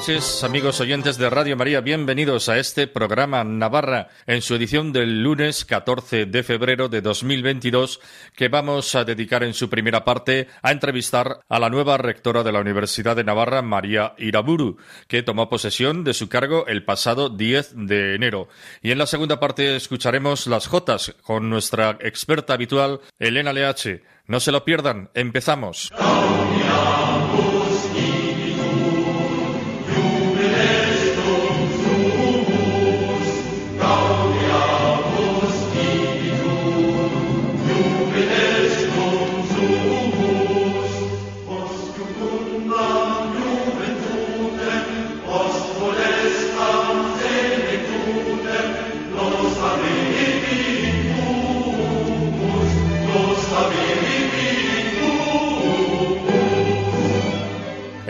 Noches, amigos oyentes de Radio María. Bienvenidos a este programa Navarra en su edición del lunes 14 de febrero de 2022 que vamos a dedicar en su primera parte a entrevistar a la nueva rectora de la Universidad de Navarra, María Iraburu, que tomó posesión de su cargo el pasado 10 de enero. Y en la segunda parte escucharemos las Jotas con nuestra experta habitual, Elena Leache. No se lo pierdan, empezamos.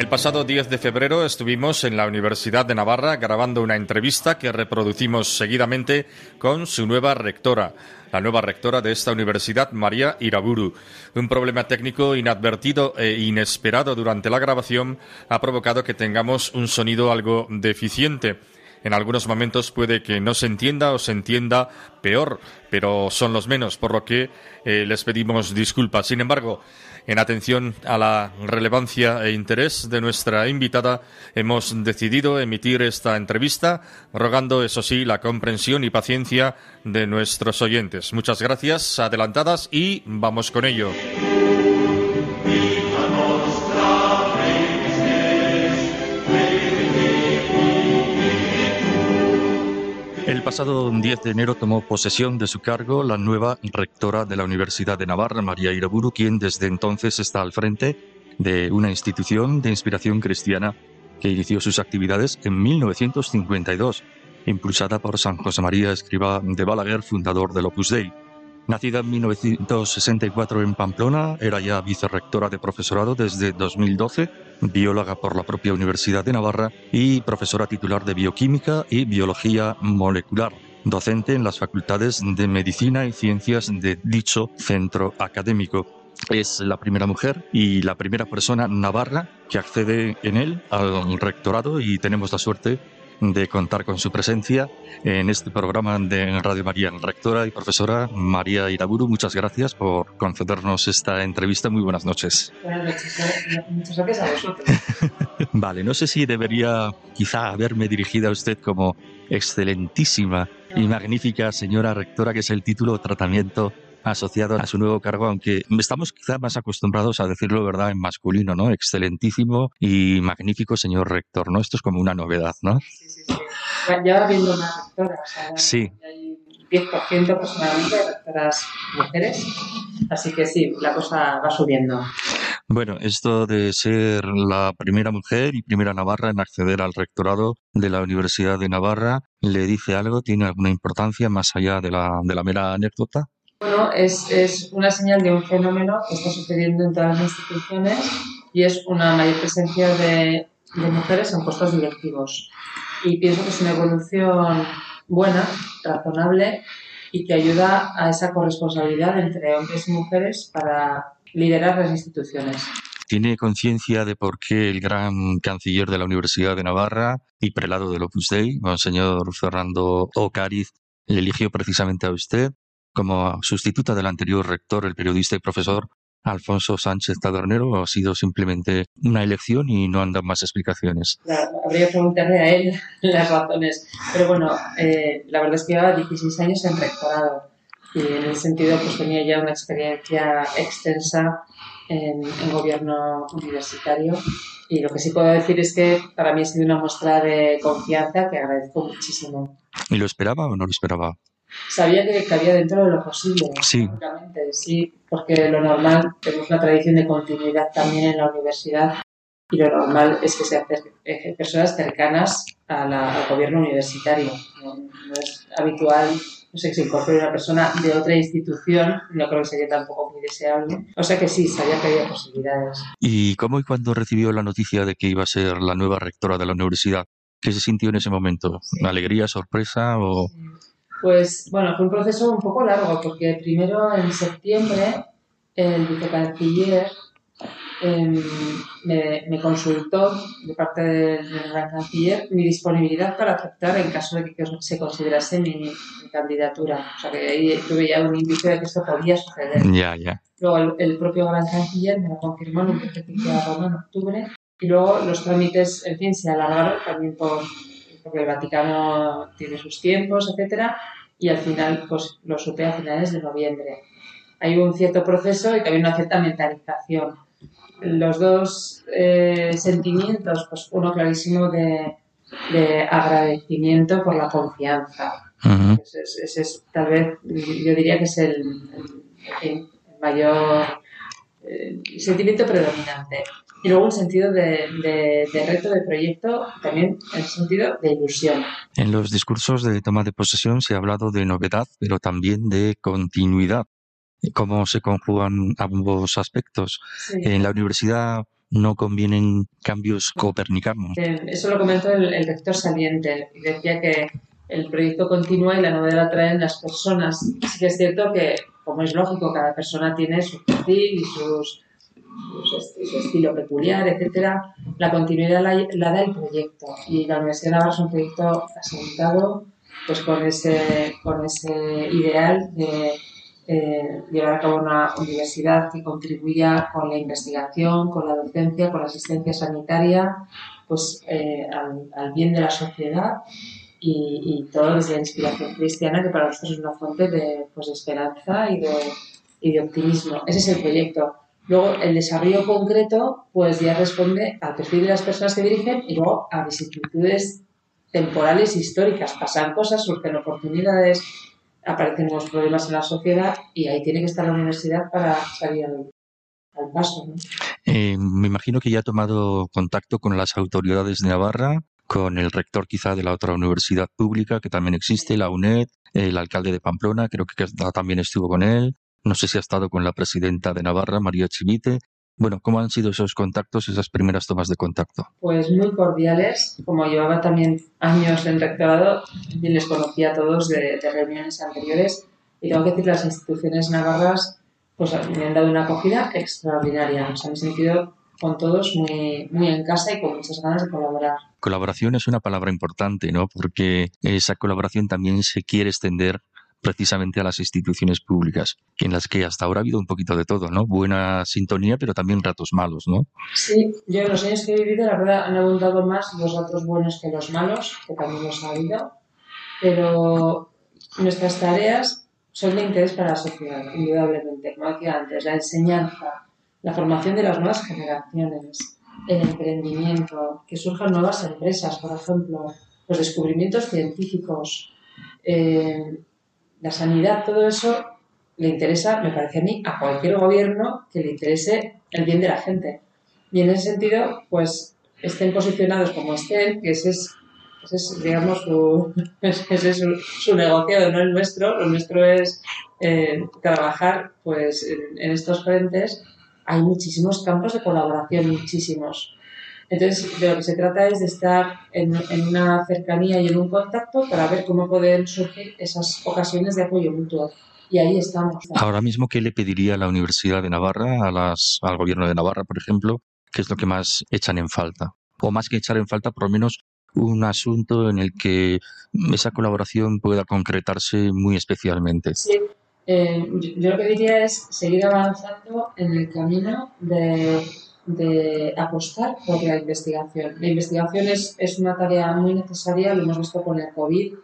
El pasado 10 de febrero estuvimos en la Universidad de Navarra grabando una entrevista que reproducimos seguidamente con su nueva rectora, la nueva rectora de esta universidad, María Iraburu. Un problema técnico inadvertido e inesperado durante la grabación ha provocado que tengamos un sonido algo deficiente. En algunos momentos puede que no se entienda o se entienda peor, pero son los menos, por lo que eh, les pedimos disculpas. Sin embargo, en atención a la relevancia e interés de nuestra invitada, hemos decidido emitir esta entrevista, rogando, eso sí, la comprensión y paciencia de nuestros oyentes. Muchas gracias, adelantadas, y vamos con ello. Pasado 10 de enero tomó posesión de su cargo la nueva rectora de la Universidad de Navarra, María Iraburu, quien desde entonces está al frente de una institución de inspiración cristiana que inició sus actividades en 1952, impulsada por San José María Escriba de Balaguer, fundador del Opus Dei. Nacida en 1964 en Pamplona, era ya vicerrectora de profesorado desde 2012, bióloga por la propia Universidad de Navarra y profesora titular de bioquímica y biología molecular docente en las facultades de Medicina y Ciencias de dicho centro académico. Es la primera mujer y la primera persona navarra que accede en él al rectorado y tenemos la suerte de contar con su presencia en este programa de Radio María. Rectora y profesora María Iraburu, muchas gracias por concedernos esta entrevista. Muy buenas noches. Buenas noches. Eh, muchas gracias a vosotros. vale, no sé si debería quizá haberme dirigido a usted como excelentísima y magnífica señora rectora, que es el título o tratamiento asociado a su nuevo cargo, aunque estamos quizá más acostumbrados a decirlo, ¿verdad?, en masculino, ¿no? Excelentísimo y magnífico señor rector, ¿no? Esto es como una novedad, ¿no? Sí, sí, sí. Ya habiendo una rectora, o sea, sí. hay 10% aproximadamente de rectoras mujeres, así que sí, la cosa va subiendo. Bueno, esto de ser la primera mujer y primera navarra en acceder al rectorado de la Universidad de Navarra, ¿le dice algo? ¿Tiene alguna importancia más allá de la, de la mera anécdota? Bueno, es, es, una señal de un fenómeno que está sucediendo en todas las instituciones y es una mayor presencia de, de mujeres en puestos directivos. Y pienso que es una evolución buena, razonable y que ayuda a esa corresponsabilidad entre hombres y mujeres para liderar las instituciones. ¿Tiene conciencia de por qué el gran canciller de la Universidad de Navarra y prelado del Opus Dei, Monseñor Fernando Ocariz, le eligió precisamente a usted? Como sustituta del anterior rector, el periodista y profesor Alfonso Sánchez Tabernero, ha sido simplemente una elección y no andan más explicaciones. habría que preguntarle a él las razones. Pero bueno, eh, la verdad es que llevaba 16 años en rectorado y en ese sentido pues tenía ya una experiencia extensa en, en gobierno universitario y lo que sí puedo decir es que para mí ha sido una muestra de confianza que agradezco muchísimo. ¿Y lo esperaba o no lo esperaba? Sabía que cabía dentro de lo posible. Sí. Sí, porque lo normal, tenemos una tradición de continuidad también en la universidad y lo normal es que sean eh, personas cercanas al gobierno universitario. No, es habitual no sé, que se incorpore una persona de otra institución, no creo que sería tampoco muy de deseable. O sea que sí, sabía que había posibilidades. ¿Y cómo y cuando recibió la noticia de que iba a ser la nueva rectora de la universidad? ¿Qué se sintió en ese momento? ¿Alegría, sorpresa o...? Pues bueno, fue un proceso un poco largo porque primero en septiembre el vicecanciller em, me, consultó de parte del, gran canciller mi disponibilidad para aceptar en caso de que se considerase mi, candidatura. O sea que ahí tuve ya un indicio de que esto podía suceder. Ya, ya. Luego el, propio gran canciller me lo confirmó en un que en octubre y luego los trámites, en fin, se alargaron también por, porque el Vaticano tiene sus tiempos, etcétera, y al final pues lo supe a finales de noviembre. Hay un cierto proceso y también una cierta mentalización. Los dos eh, sentimientos, pues uno clarísimo de, de agradecimiento por la confianza. ese, es, tal vez, yo diría que es el, el mayor eh, sentimiento predominante. Y luego un sentido de, de, reto, de proyecto, también el sentido de ilusión. En los discursos de toma de posesión se ha hablado de novedad, pero también de continuidad. ¿Cómo se conjugan ambos aspectos? En la universidad no convienen cambios copernicanos. Eh, eso lo comentó el, el rector saliente y decía que el proyecto continúa y la novedad la traen las personas. Sí que es cierto que, como es lógico, cada persona tiene su perfil y sus su estilo peculiar, etcétera, la continuidad la, da el proyecto. Y la Universidad de Navarra es un proyecto asentado pues, con, ese, con ese ideal de eh, llevar a cabo una universidad que contribuya con la investigación, con la docencia, con la asistencia sanitaria, pues eh, al, bien de la sociedad y, todo desde la inspiración cristiana, que para nosotros es una fuente de, pues, esperanza y de, y de optimismo. Ese es el proyecto. Luego, el desarrollo concreto, pues ya responde al perfil de las personas que dirigen y luego a vicisitudes temporales históricas. Pasan cosas, surgen oportunidades, aparecen nuevos problemas en la sociedad y ahí tiene que estar la universidad para salir al, paso. Eh, me imagino que ya ha tomado contacto con las autoridades de Navarra, con el rector quizá de la otra universidad pública que también existe, la UNED, el alcalde de Pamplona, creo que también estuvo con él, no sé si ha estado con la presidenta de Navarra, María Chivite. Bueno, ¿cómo han sido esos contactos, esas primeras tomas de contacto? Pues muy cordiales. Como llevaba también años en rectorado, les conocía a todos de, reuniones anteriores. Y tengo que decir que las instituciones navarras pues, me han dado una acogida extraordinaria. O sea, me he sentido con todos muy, muy en casa y con muchas ganas de colaborar. Colaboración es una palabra importante, ¿no? Porque esa colaboración también se quiere extender precisamente a las instituciones públicas, en las que hasta ahora ha habido un poquito de todo, ¿no? Buena sintonía, pero también ratos malos, ¿no? Sí, yo en los años que he vivido, la verdad, han abundado más los ratos buenos que los malos, que también los ha habido, pero nuestras tareas son de interés para la sociedad, indudablemente, como decía antes, la enseñanza, la formación de las nuevas generaciones, el emprendimiento, que surjan nuevas empresas, por ejemplo, los descubrimientos científicos, eh, la sanidad, todo eso le interesa, me parece a mí, a cualquier gobierno que le interese el bien de la gente. Y en ese sentido, pues estén posicionados como estén, que ese es, es digamos, su, ese es su, negocio, no el nuestro. Lo nuestro es eh, trabajar pues, en, estos frentes. Hay muchísimos campos de colaboración, muchísimos. Entonces, de lo que se trata es de estar en, una cercanía y en un contacto para ver cómo pueden surgir esas ocasiones de apoyo mutuo. Y ahí estamos. Ahora mismo, ¿qué le pediría a la Universidad de Navarra, a las, al Gobierno de Navarra, por ejemplo? ¿Qué es lo que más echan en falta? O más que echar en falta, por lo menos un asunto en el que esa colaboración pueda concretarse muy especialmente. Sí, eh, yo lo que diría es seguir avanzando en el camino de de apostar por la investigación. La investigación es, es una tarea muy necesaria, lo hemos visto con el COVID.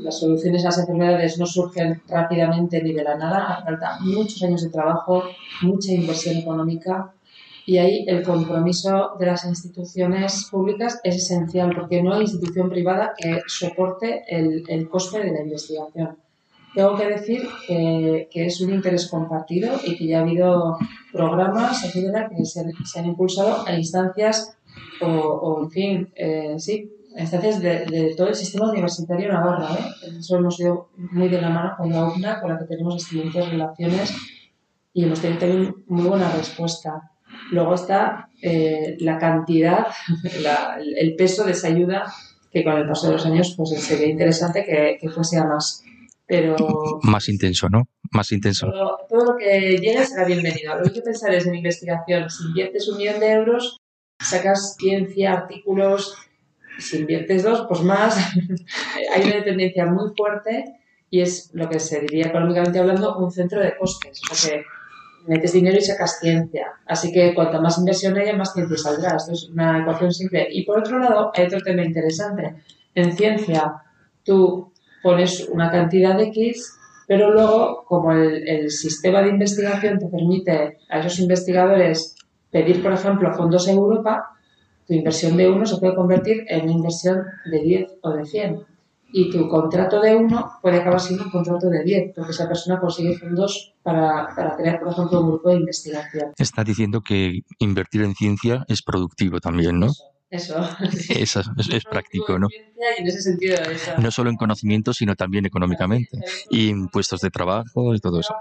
Las soluciones a las enfermedades no surgen rápidamente ni de la nada, hace falta muchos años de trabajo, mucha inversión económica y ahí el compromiso de las instituciones públicas es esencial porque no hay institución privada que soporte el, el coste de la investigación. Tengo que decir que, que, es un interés compartido y que ya ha habido programas, etcétera, que se, se han impulsado a instancias o, o en fin, eh, sí, a instancias de, de, todo el sistema universitario navarro. ¿eh? Eso hemos ido muy de la mano con la UNA, con la que tenemos excelentes relaciones y hemos tenido también muy buena respuesta. Luego está eh, la cantidad, el peso de esa ayuda que con el paso de los años pues sería interesante que, que fuese a más. Pero más intenso, ¿no? Más intenso. Todo, lo que llegue será bienvenido. Lo que hay que pensar es en investigación. Si inviertes un millón de euros, sacas ciencia, artículos. Si inviertes dos, pues más. hay una dependencia muy fuerte y es lo que se diría económicamente hablando un centro de costes. O sea que metes dinero y sacas ciencia. Así que cuanta más inversión haya, más ciencia saldrá. Esto es una ecuación simple. Y por otro lado, hay otro tema interesante. En ciencia, tú pones una cantidad de X, pero luego, como el, el sistema de investigación te permite a esos investigadores pedir, por ejemplo, fondos a Europa, tu inversión de uno se puede convertir en una inversión de 10 o de 100 y tu contrato de uno puede acabar siendo un contrato de 10, porque esa persona consigue fondos para, para crear, por ejemplo, un grupo de investigación. Está diciendo que invertir en ciencia es productivo también, ¿no? Eso. Eso, es, práctico, ¿no? Y en ese sentido, No solo en conocimiento, sino también económicamente. Y en puestos de trabajo y todo eso.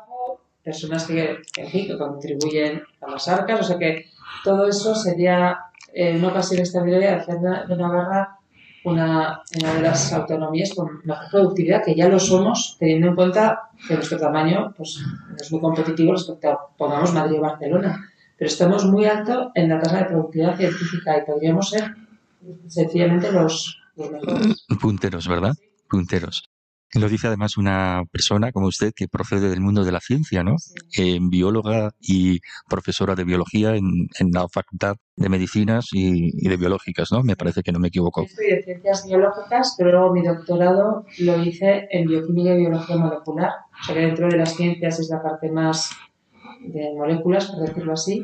Personas que, que contribuyen a las arcas, o sea que todo eso sería eh, una ocasión extraordinaria de hacer de Navarra una, una de las autonomías con mejor productividad, que ya lo somos, teniendo en cuenta que nuestro tamaño pues, es muy competitivo respecto a, pongamos, Madrid o Barcelona. Pero estamos muy alto en la tasa de productividad científica y podríamos ser sencillamente los, los mejores. Punteros, ¿verdad? Punteros. Lo dice además una persona como usted que procede del mundo de la ciencia, ¿no? Eh, bióloga y profesora de biología en, la Facultad de Medicinas y, de Biológicas, ¿no? Me parece que no me equivoco. Estoy de ciencias biológicas, pero luego mi doctorado lo hice en bioquímica y biología molecular. O sea que dentro de las ciencias es la parte más de moléculas, por decirlo así.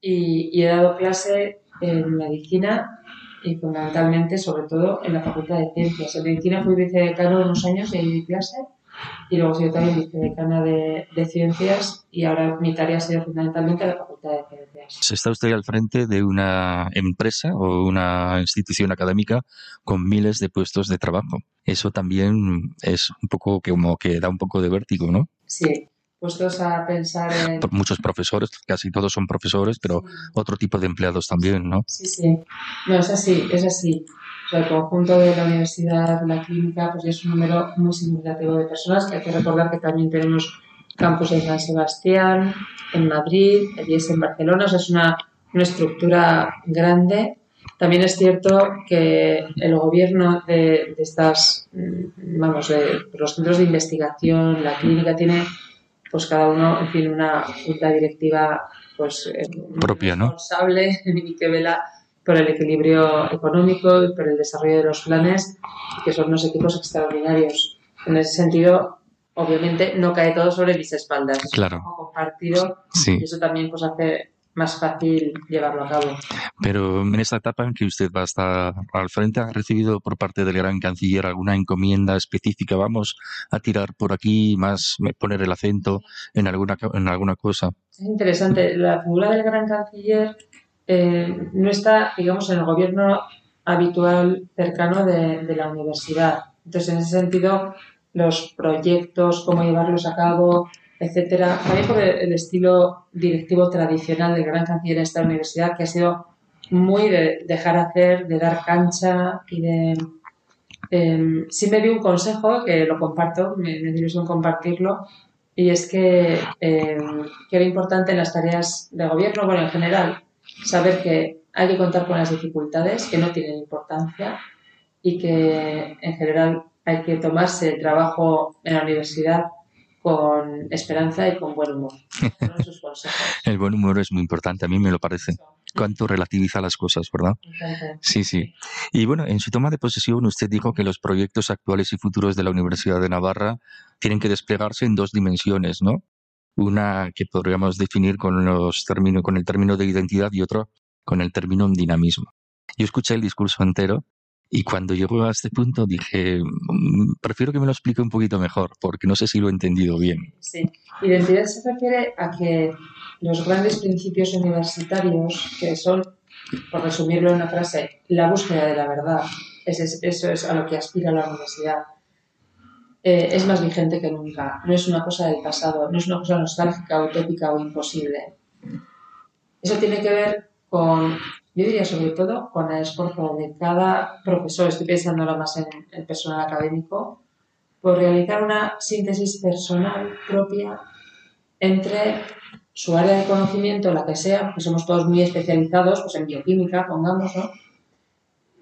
y, y he dado clase en medicina y fundamentalmente, sobre todo, en la Facultad de Ciencias. En medicina fui vicedecano unos años y ahí di clase y luego soy también vicedecana de, de, Ciencias y ahora mi tarea ha sido fundamentalmente la Facultad de Ciencias. ¿Está usted al frente de una empresa o una institución académica con miles de puestos de trabajo? Eso también es un poco como que da un poco de vértigo, ¿no? Sí, puestos a pensar en... Muchos profesores, casi todos son profesores, pero otro tipo de empleados también, ¿no? Sí, sí. No, es así, es así. el conjunto de la universidad, la clínica, pues es un número muy significativo de personas, que hay que recordar que también tenemos campus en San Sebastián, en Madrid, allí es en Barcelona, o sea, es una, una estructura grande. También es cierto que el gobierno de, de estas, mm, vamos, de los centros de investigación, la clínica, tiene pues cada uno, en fin, una junta directiva pues eh, propia, responsable y que vela por el equilibrio económico y por el desarrollo de los planes, que son unos equipos extraordinarios. En ese sentido, obviamente, no cae todo sobre mis espaldas. Claro. compartido y eso también pues hace más fácil llevarlo a cabo. Pero en esta etapa en que usted va a estar al frente, ¿ha recibido por parte del gran canciller alguna encomienda específica? Vamos a tirar por aquí, más poner el acento en alguna, en alguna cosa. Es interesante. La figura del gran canciller eh, no está, digamos, en el gobierno habitual cercano de, de la universidad. Entonces, en ese sentido, los proyectos, cómo llevarlos a cabo, etcétera. También por el estilo directivo tradicional del gran canciller de esta universidad, que ha sido muy de dejar hacer, de dar cancha y de... Eh, sí me dio un consejo, que lo comparto, me, me dio compartirlo, y es que, em, que era importante en las tareas de gobierno, bueno, en general, saber que hay que contar con las dificultades, que no tienen importancia, y que en general hay que tomarse el trabajo en la universidad con esperanza y con buen humor. el buen humor es muy importante, a mí me lo parece. Cuánto relativiza las cosas, ¿verdad? Sí, sí. Y bueno, en su toma de posesión usted dijo que los proyectos actuales y futuros de la Universidad de Navarra tienen que desplegarse en dos dimensiones, ¿no? Una que podríamos definir con, los términos, con el término de identidad y otra con el término dinamismo. Yo escuché el discurso entero y cuando llegó a este punto dije, mm, prefiero que me lo explique un poquito mejor, porque no sé si lo he entendido bien. Sí, identidad se refiere a que los grandes principios universitarios, que son, por resumirlo en una frase, la búsqueda de la verdad, eso es a lo que aspira la universidad. eh, es más vigente que nunca. No es una cosa del pasado, no es una cosa nostálgica, utópica o imposible. Eso tiene que ver con, yo diría sobre todo, con el esfuerzo de cada profesor, estoy pensando ahora más en el personal académico, por realizar una síntesis personal propia entre su área de conocimiento, la que sea, porque somos todos muy especializados, pues en bioquímica, pongamos, ¿no?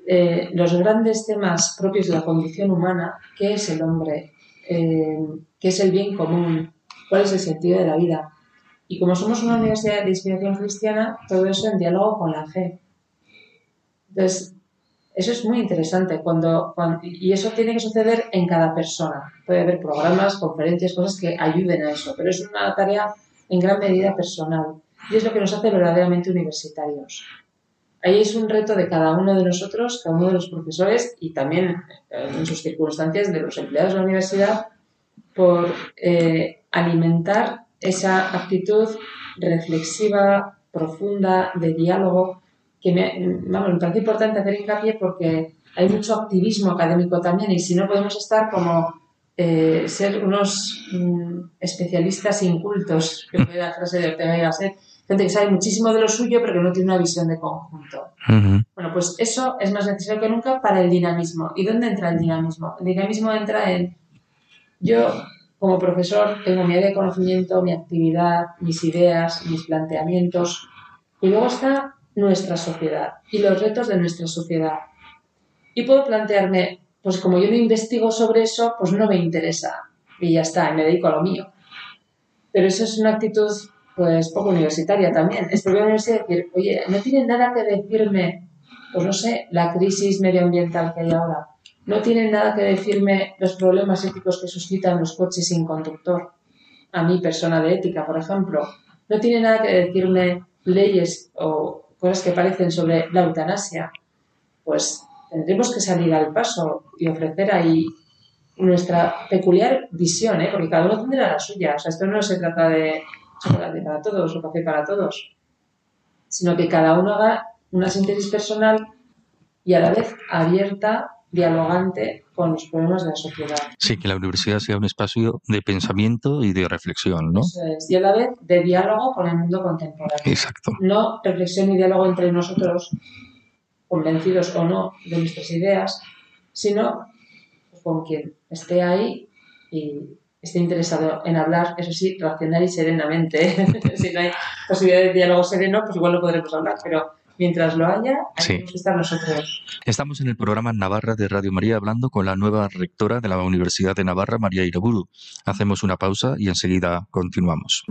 Eh, los grandes temas propios de la condición humana, qué es el hombre, eh, qué es el bien común, cuál es el sentido de la vida. Y como somos una universidad de inspiración cristiana, todo eso en diálogo con la fe. Entonces, eso es muy interesante cuando, y eso tiene que suceder en cada persona. Puede haber programas, conferencias, cosas que ayuden a eso, pero es una tarea en gran medida personal y es lo que nos hace verdaderamente universitarios. Ahí es un reto de cada uno de nosotros, cada uno de los profesores y también eh, en sus circunstancias de los empleados de la universidad por eh, alimentar esa actitud reflexiva, profunda, de diálogo, que me, vamos, me parece importante hacer hincapié porque hay mucho activismo académico también y si no podemos estar como eh, ser unos mm, especialistas incultos, que fue la frase de Ortega y Gasset, gente que sabe muchísimo de lo suyo, pero que no tiene una visión de conjunto. Bueno, pues eso es más necesario que nunca para el dinamismo. ¿Y dónde entra el dinamismo? El dinamismo entra en yo, como profesor, tengo mi área de conocimiento, mi actividad, mis ideas, mis planteamientos, y luego está nuestra sociedad y los retos de nuestra sociedad. Y puedo plantearme, pues como yo no investigo sobre eso, pues no me interesa. Y ya está, me dedico a lo mío. Pero eso es una actitud pues poco universitaria también. Es la universidad decir, oye, no tiene nada que decirme, pues no sé, la crisis medioambiental que hay ahora. No tiene nada que decirme los problemas éticos que suscitan los coches sin conductor. A mí, persona de ética, por ejemplo. No tiene nada que decirme leyes o cosas que parecen sobre la eutanasia. Pues tendremos que salir al paso y ofrecer ahí nuestra peculiar visión, ¿eh? porque cada uno tendrá la suya. O sea, esto no se trata de chocolate para todos o café para todos, sino que cada uno haga una síntesis personal y a la vez abierta, dialogante con los problemas de la sociedad. Sí, que la universidad sea un espacio de pensamiento y de reflexión, ¿no? Eso es. Y a la vez de diálogo con el mundo contemporáneo. Exacto. No reflexión y diálogo entre nosotros, convencidos o no de nuestras ideas, sino con quien esté ahí y esté interesado en hablar, eso sí, racional y serenamente. si no hay posibilidad de diálogo sereno, pues igual no podremos hablar, pero mientras lo haya, hay que estar nosotros. Estamos en el programa Navarra de Radio María hablando con la nueva rectora de la Universidad de Navarra, María Iraburu. Hacemos una pausa y enseguida continuamos.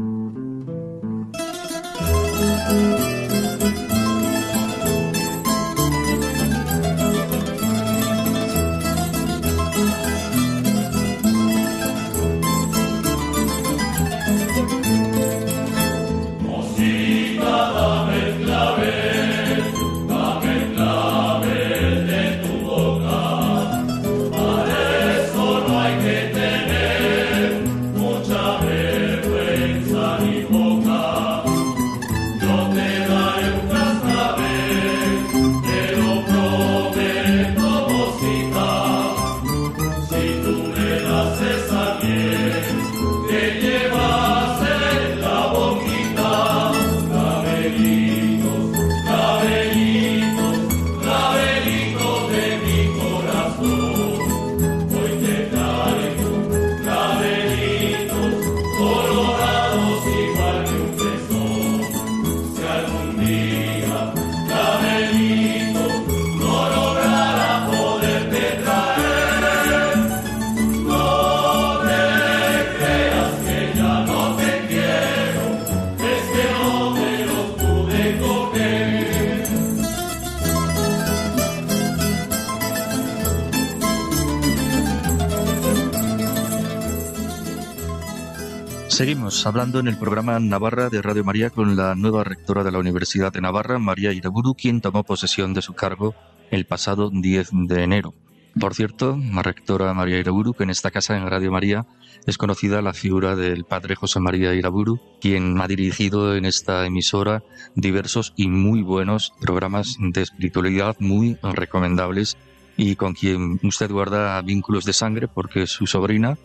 Seguimos hablando en el programa Navarra de Radio María con la nueva rectora de la Universidad de Navarra, María Iraburu, quien tomó posesión de su cargo el pasado 10 de enero. Por cierto, la rectora María Iraburu, que en esta casa en Radio María es conocida la figura del padre José María Iraburu, quien ha dirigido en esta emisora diversos y muy buenos programas de espiritualidad muy recomendables y con quien usted guarda vínculos de sangre porque su sobrina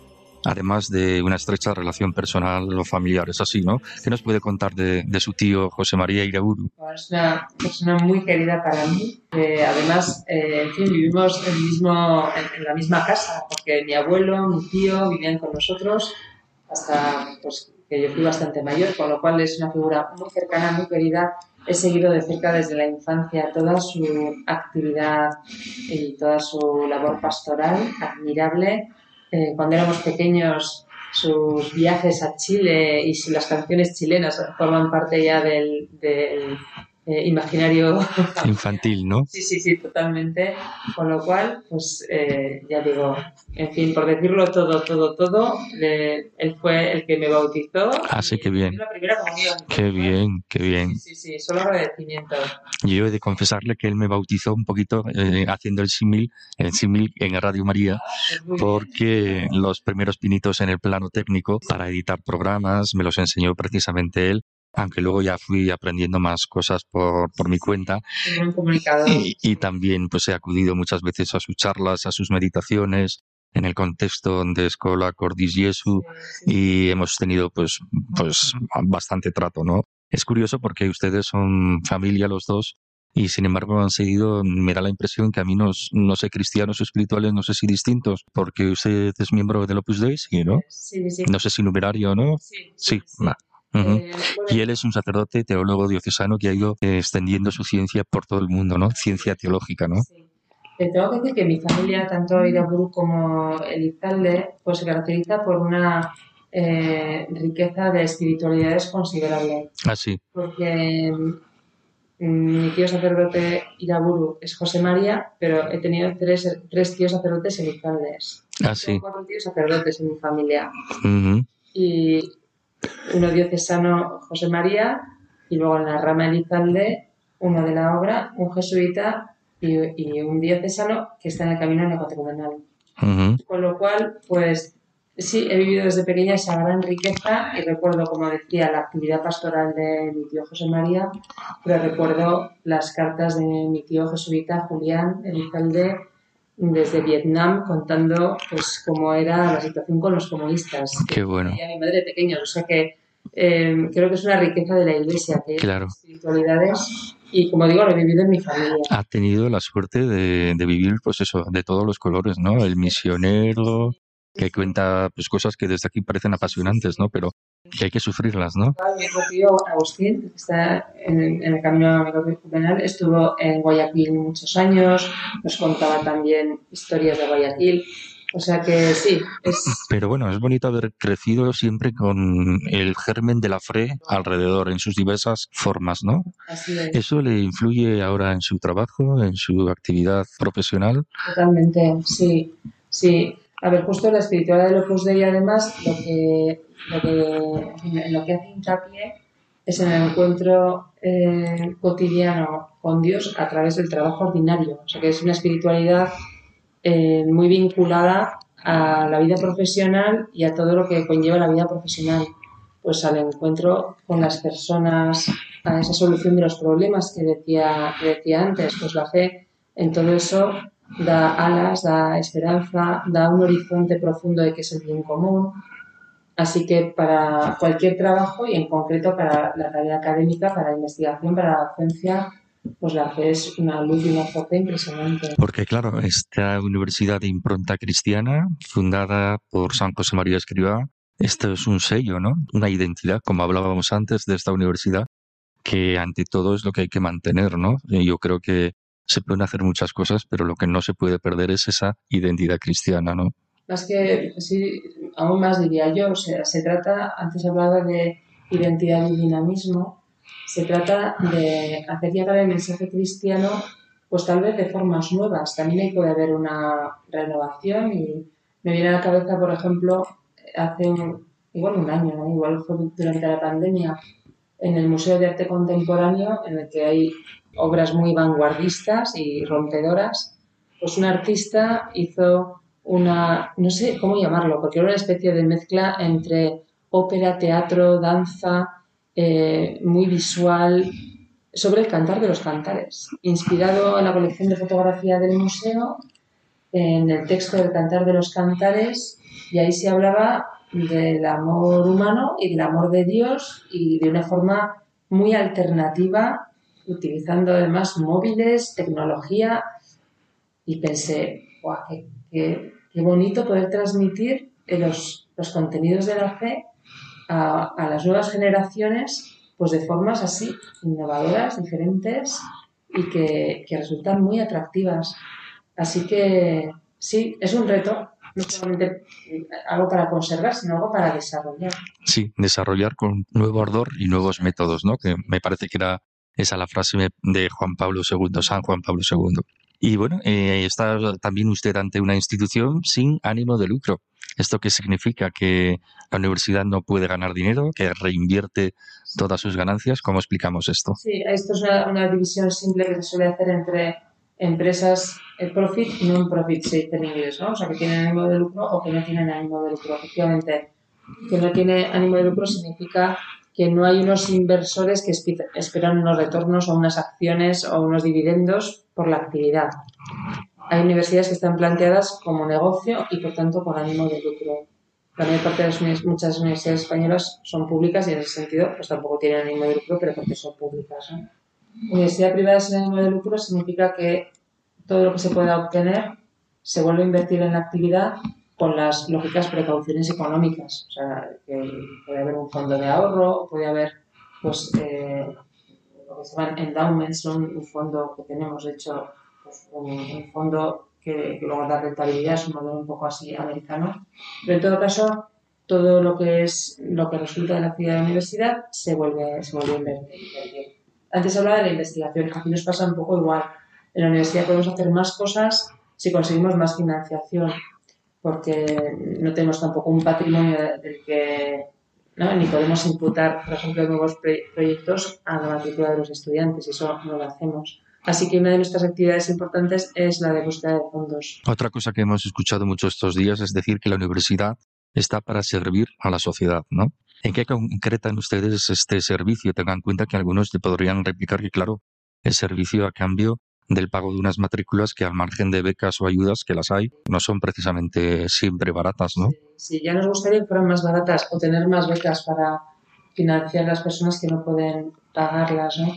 además de una estrecha relación personal o familiar, es así, ¿no? ¿Qué nos puede contar de, su tío José María Iraburu? Es una persona muy querida para mí. además, eh, en fin, vivimos en, mismo, en, la misma casa, porque mi abuelo, mi tío vivían con nosotros hasta pues, que yo fui bastante mayor, con lo cual es una figura muy cercana, muy querida. He seguido de cerca desde la infancia toda su actividad y toda su labor pastoral, admirable eh, cuando éramos pequeños sus viajes a Chile y las canciones chilenas forman parte ya del, eh, imaginario infantil, ¿no? Sí, sí, sí, totalmente. Con lo cual, pues eh, ya digo, en fin, por decirlo todo, todo, todo, él fue el que me bautizó. Así ah, que bien. Qué bien, qué bien. Sí, sí, sí, solo agradecimiento. Yo he de confesarle que él me bautizó un poquito eh, haciendo el símil, el símil en Radio María, ah, porque los primeros pinitos en el plano técnico para editar programas me los enseñó precisamente él aunque luego ya fui aprendiendo más cosas por, por mi cuenta. Y, y, también pues he acudido muchas veces a sus charlas, a sus meditaciones en el contexto de Escola Cordis Jesu y hemos tenido pues, pues bastante trato, ¿no? Es curioso porque ustedes son familia los dos y sin embargo han seguido, me da la impresión que a mí no, sé, cristianos o espirituales, no sé si distintos, porque usted es miembro del Opus Dei, ¿sí, ¿no? Sí, sí. No sé si numerario no. Sí, sí. Eh, y él es un sacerdote teólogo diocesano que ha ido eh, extendiendo su ciencia por todo el mundo, ¿no? Ciencia teológica, ¿no? Sí. tengo que decir que mi familia, tanto Iraburu como Elizalde, pues se caracteriza por una eh, riqueza de espiritualidades considerable. Ah, sí. Porque mm, mi tío sacerdote Iraburu es José María, pero he tenido tres, tres tíos sacerdotes Elizaldes. Ah, sí. Tengo cuatro tíos sacerdotes en mi familia. Y uno diocesano José María y luego en la rama Elizalde uno de la obra, un jesuita y, un diocesano que está en el camino neocatecumenal. Con lo cual, pues sí, he vivido desde pequeña esa gran riqueza y recuerdo, como decía, la actividad pastoral de mi tío José María, pero recuerdo las cartas de mi tío jesuita Julián Elizalde desde Vietnam contando pues cómo era la situación con los comunistas. Qué bueno. A mi madre pequeña, o sea que eh, creo que es una riqueza de la iglesia, que claro. espiritualidades y como digo, lo he vivido en mi familia. Ha tenido la suerte de, de vivir pues eso, de todos los colores, ¿no? El misionero, que cuenta pues cosas que desde aquí parecen apasionantes, ¿no? Pero que hay que sufrirlas, ¿no? Mi tío Agustín, que está en, el camino penal, estuvo en Guayaquil muchos años, nos contaba también historias de Guayaquil. O sea que sí, es... Pero bueno, es bonito haber crecido siempre con el germen de la fe alrededor, en sus diversas formas, ¿no? Así es. ¿Eso le influye ahora en su trabajo, en su actividad profesional? Totalmente, sí, sí. A ver, justo la espiritualidad de Opus Dei, además, lo que, lo que, lo que hace hincapié es en el encuentro eh, cotidiano con Dios a través del trabajo ordinario. O sea, que es una espiritualidad eh, muy vinculada a la vida profesional y a todo lo que conlleva la vida profesional. Pues al encuentro con las personas, a esa solución de los problemas que decía, que decía antes, pues la fe en todo eso da alas, da esperanza, da un horizonte profundo de que es el bien común. Así que para cualquier trabajo y en concreto para la tarea académica, para la investigación, para la docencia, pues la fe es una luz y una fuerza impresionante. Porque claro, esta universidad de impronta cristiana, fundada por San José María Escribá, esto es un sello, ¿no? Una identidad, como hablábamos antes de esta universidad, que ante todo es lo que hay que mantener, ¿no? yo creo que se pueden hacer muchas cosas, pero lo que no se puede perder es esa identidad cristiana, ¿no? Más que, sí, aún más diría yo, o sea, se trata, antes hablaba de identidad y dinamismo, se trata de hacer llegar el mensaje cristiano, pues tal vez de formas nuevas. También hay puede haber una renovación y me viene a la cabeza, por ejemplo, hace igual un año, igual fue durante la pandemia, en el Museo de Arte Contemporáneo, en el que hay obras muy vanguardistas y rompedoras, pues un artista hizo una, no sé cómo llamarlo, porque era una especie de mezcla entre ópera, teatro, danza, eh, muy visual, sobre el cantar de los cantares, inspirado en la colección de fotografía del museo en el texto del Cantar de los Cantares y ahí se hablaba del amor humano y del amor de Dios y de una forma muy alternativa, utilizando además móviles, tecnología y pensé, ¡guau! Qué, bonito poder transmitir los, los, contenidos de la fe a, a las nuevas generaciones pues de formas así, innovadoras, diferentes y que, que resultan muy atractivas. Así que sí, es un reto, no solamente algo para conservar, sino algo para desarrollar. Sí, desarrollar con nuevo ardor y nuevos métodos, ¿no? Que me parece que era esa la frase de Juan Pablo II, San Juan Pablo II. Y bueno, eh, está también usted ante una institución sin ánimo de lucro. ¿Esto qué significa? ¿Que la universidad no puede ganar dinero? ¿Que reinvierte todas sus ganancias? ¿Cómo explicamos esto? Sí, esto es una, división simple que se suele hacer entre empresas el profit y non-profit, se dice en inglés, ¿no? O sea, que tienen ánimo de lucro o que no tienen ánimo de lucro. Efectivamente, que no tiene ánimo de lucro significa que no hay unos inversores que esperan unos retornos o unas acciones o unos dividendos por la actividad. Hay universidades que están planteadas como negocio y por tanto con ánimo de lucro. La mayor parte de las, muchas universidades españolas son públicas y en ese sentido pues tampoco tienen ánimo de lucro, pero porque son públicas. Universidad privada sin ánimo de lucro significa que todo lo que se pueda obtener se vuelve a invertir en la actividad con las lógicas precauciones económicas. O sea, que puede haber un fondo de ahorro, puede haber, pues, eh, lo que se llaman endowments, un fondo que tenemos, de hecho, pues, un, fondo que, que, luego da rentabilidad, es un modelo un poco así americano. Pero en todo caso, todo lo que es lo que resulta de la actividad de la universidad se vuelve, se vuelve a invertir. Antes hablaba de la investigación, aquí nos pasa un poco igual. En la universidad podemos hacer más cosas si conseguimos más financiación porque no tenemos tampoco un patrimonio del que ¿no? ni podemos imputar, por ejemplo, nuevos proyectos a la matrícula de los estudiantes, y eso no lo hacemos. Así que una de nuestras actividades importantes es la de búsqueda de fondos. Otra cosa que hemos escuchado mucho estos días es decir que la universidad está para servir a la sociedad, ¿no? ¿En qué concretan ustedes este servicio? Tengan en cuenta que algunos te podrían replicar que, claro, el servicio a cambio del pago de unas matrículas que al margen de becas o ayudas, que las hay, no son precisamente siempre baratas, ¿no? Sí, ya nos gustaría que fueran más baratas o tener más becas para financiar las personas que no pueden pagarlas, ¿no?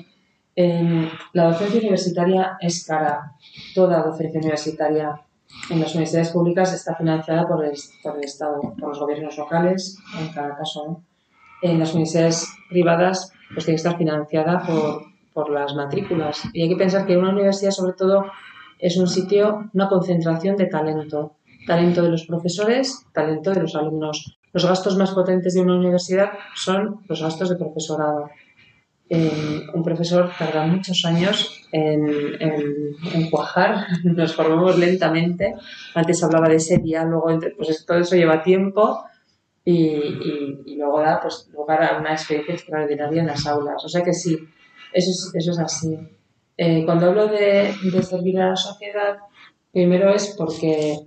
la docencia universitaria es cara. Toda docencia universitaria en las universidades públicas está financiada por el, por el Estado, por los gobiernos locales, en cada caso. ¿no? En las universidades privadas, pues tiene que estar financiada por, por las matrículas. Y hay que pensar que una universidad, sobre todo, es un sitio, una concentración de talento. Talento de los profesores, talento de los alumnos. Los gastos más potentes de una universidad son los gastos de profesorado. un profesor tarda muchos años en, en, cuajar, nos formamos lentamente. Antes hablaba de ese diálogo, entre, pues todo eso lleva tiempo y, y, luego da pues, lugar a una experiencia extraordinaria en las aulas. O sea que sí, eso es, eso es así. Eh, cuando hablo de, servir a la sociedad, primero es porque,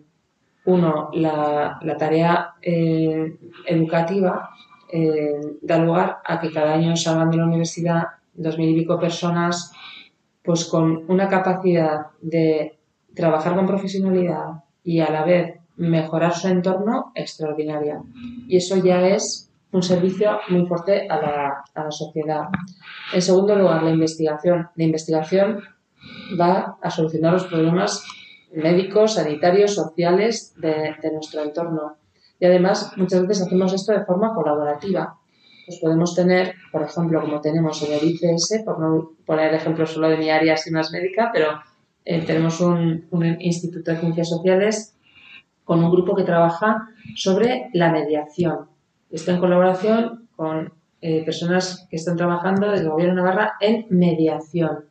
uno, la, tarea eh, educativa eh, da lugar a que cada año salgan de la universidad dos mil y pico personas pues con una capacidad de trabajar con profesionalidad y a la vez mejorar su entorno extraordinaria. Y eso ya es un servicio muy fuerte a la, a la sociedad. En segundo lugar, la investigación. La investigación va a solucionar los problemas médicos, sanitarios, sociales de, nuestro entorno. Y además, muchas veces hacemos esto de forma colaborativa. Pues podemos tener, por ejemplo, como tenemos en el ICS, por no poner ejemplo solo de mi área así más médica, pero eh, tenemos un, un Instituto de Ciencias Sociales con un grupo que trabaja sobre la mediación está en colaboración con eh, personas que están trabajando desde el Gobierno de Navarra en mediación.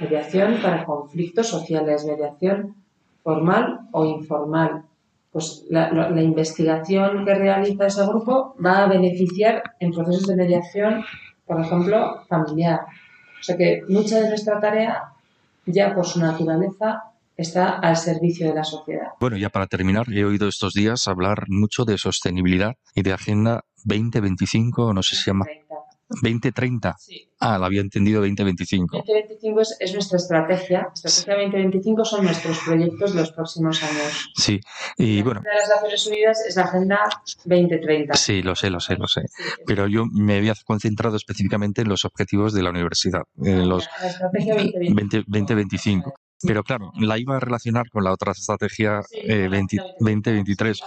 Mediación para conflictos sociales, mediación formal o informal. Pues la, la, investigación que realiza ese grupo va a beneficiar en procesos de mediación, por ejemplo, familiar. O sea que mucha de nuestra tarea, ya por su naturaleza, está al servicio de la sociedad. Bueno, ya para terminar, he oído estos días hablar mucho de sostenibilidad y de Agenda 2025, no sé si se llama 2030. Sí. Ah, la había entendido 2025. 2025 es, es nuestra estrategia. Estrategia 2025 son nuestros proyectos de los próximos años. Sí, y La bueno, de las Naciones Unidas es la Agenda 2030. sí, lo sé, lo sé, lo sé. Sí, Pero yo me había concentrado específicamente en los objetivos de la universidad, en los La estrategia 2025. 20, 2025. Pero claro, la iba a relacionar con la otra estrategia eh, 20 2023.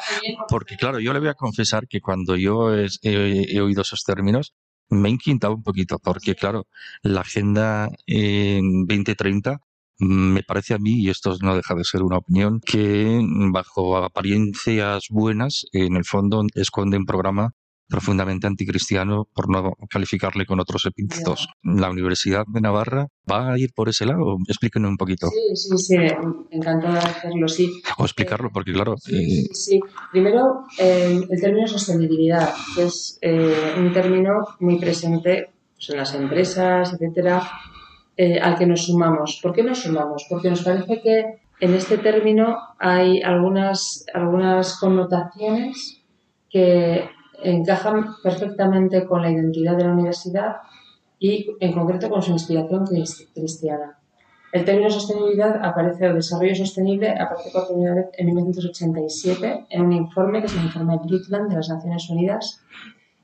Porque claro, yo le voy a confesar que cuando yo he, he- he oído esos términos, me he inquietado un poquito, porque claro, la agenda en 2030 mm, me parece a mí, y esto no deja de ser una opinión, que bajo apariencias buenas, en el fondo esconde un programa profundamente anticristiano, por no calificarle con otros epítetos. ¿La Universidad de Navarra va a ir por ese lado? Explíquenos un poquito. Sí, sí, sí, encantada de hacerlo, sí. O explicarlo, porque claro, Sí, eh, sí, sí. Primero, eh, el término sostenibilidad, que es eh, un término muy presente pues, en las empresas, etcétera, al que nos sumamos. ¿Por qué nos sumamos? Porque nos parece que en este término hay algunas, algunas connotaciones que encajan perfectamente con la identidad de la universidad y en concreto con su inspiración cris- cristiana. El término sostenibilidad aparece, o desarrollo sostenible, aparece por primera vez en 1987 en un informe que es el informe Brundtland de las Naciones Unidas.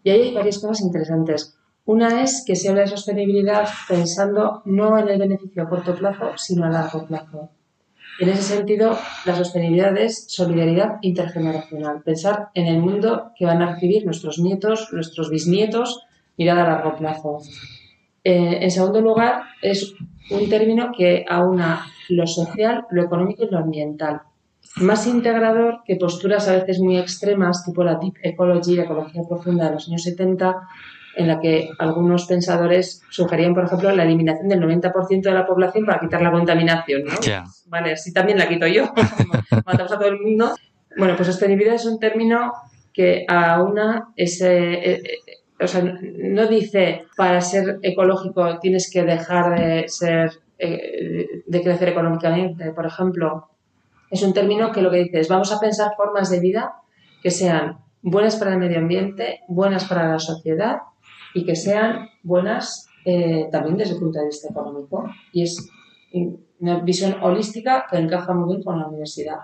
Y ahí hay varias cosas interesantes. Una es que se habla de sostenibilidad pensando no en el beneficio a corto plazo, sino a largo plazo. En ese sentido, la sostenibilidad es solidaridad intergeneracional. Pensar en el mundo que van a recibir nuestros nietos, nuestros bisnietos, mirada a largo plazo. Eh, en segundo lugar, es un término que aúna lo social, lo económico y lo ambiental. Más integrador que posturas a veces muy extremas, tipo la Deep Ecology, la ecología profunda de los años 70, en la que algunos pensadores sugerían, por ejemplo, la eliminación del 90% de la población para quitar la contaminación. ¿no? Vale, así también la quito yo. Matamos a todo el mundo. Bueno, pues sostenibilidad es un término que aúna ese. eh, eh, o sea, no dice para ser ecológico tienes que dejar de ser. eh, de crecer económicamente, por ejemplo. Es un término que lo que dice es vamos a pensar formas de vida que sean buenas para el medio ambiente, buenas para la sociedad y que sean buenas eh, también desde el punto de vista económico. Y es una visión holística que encaja muy bien con la universidad.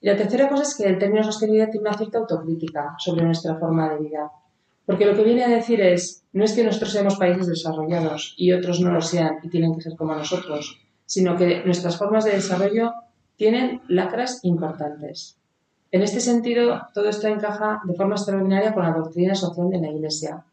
Y la tercera cosa es que el término sostenibilidad tiene una cierta autocrítica sobre nuestra forma de vida. Porque lo que viene a decir es, no es que nosotros seamos países desarrollados y otros no lo sean y tienen que ser como nosotros, sino que nuestras formas de desarrollo tienen lacras importantes. En este sentido, todo esto encaja de forma extraordinaria con la doctrina social de la Iglesia.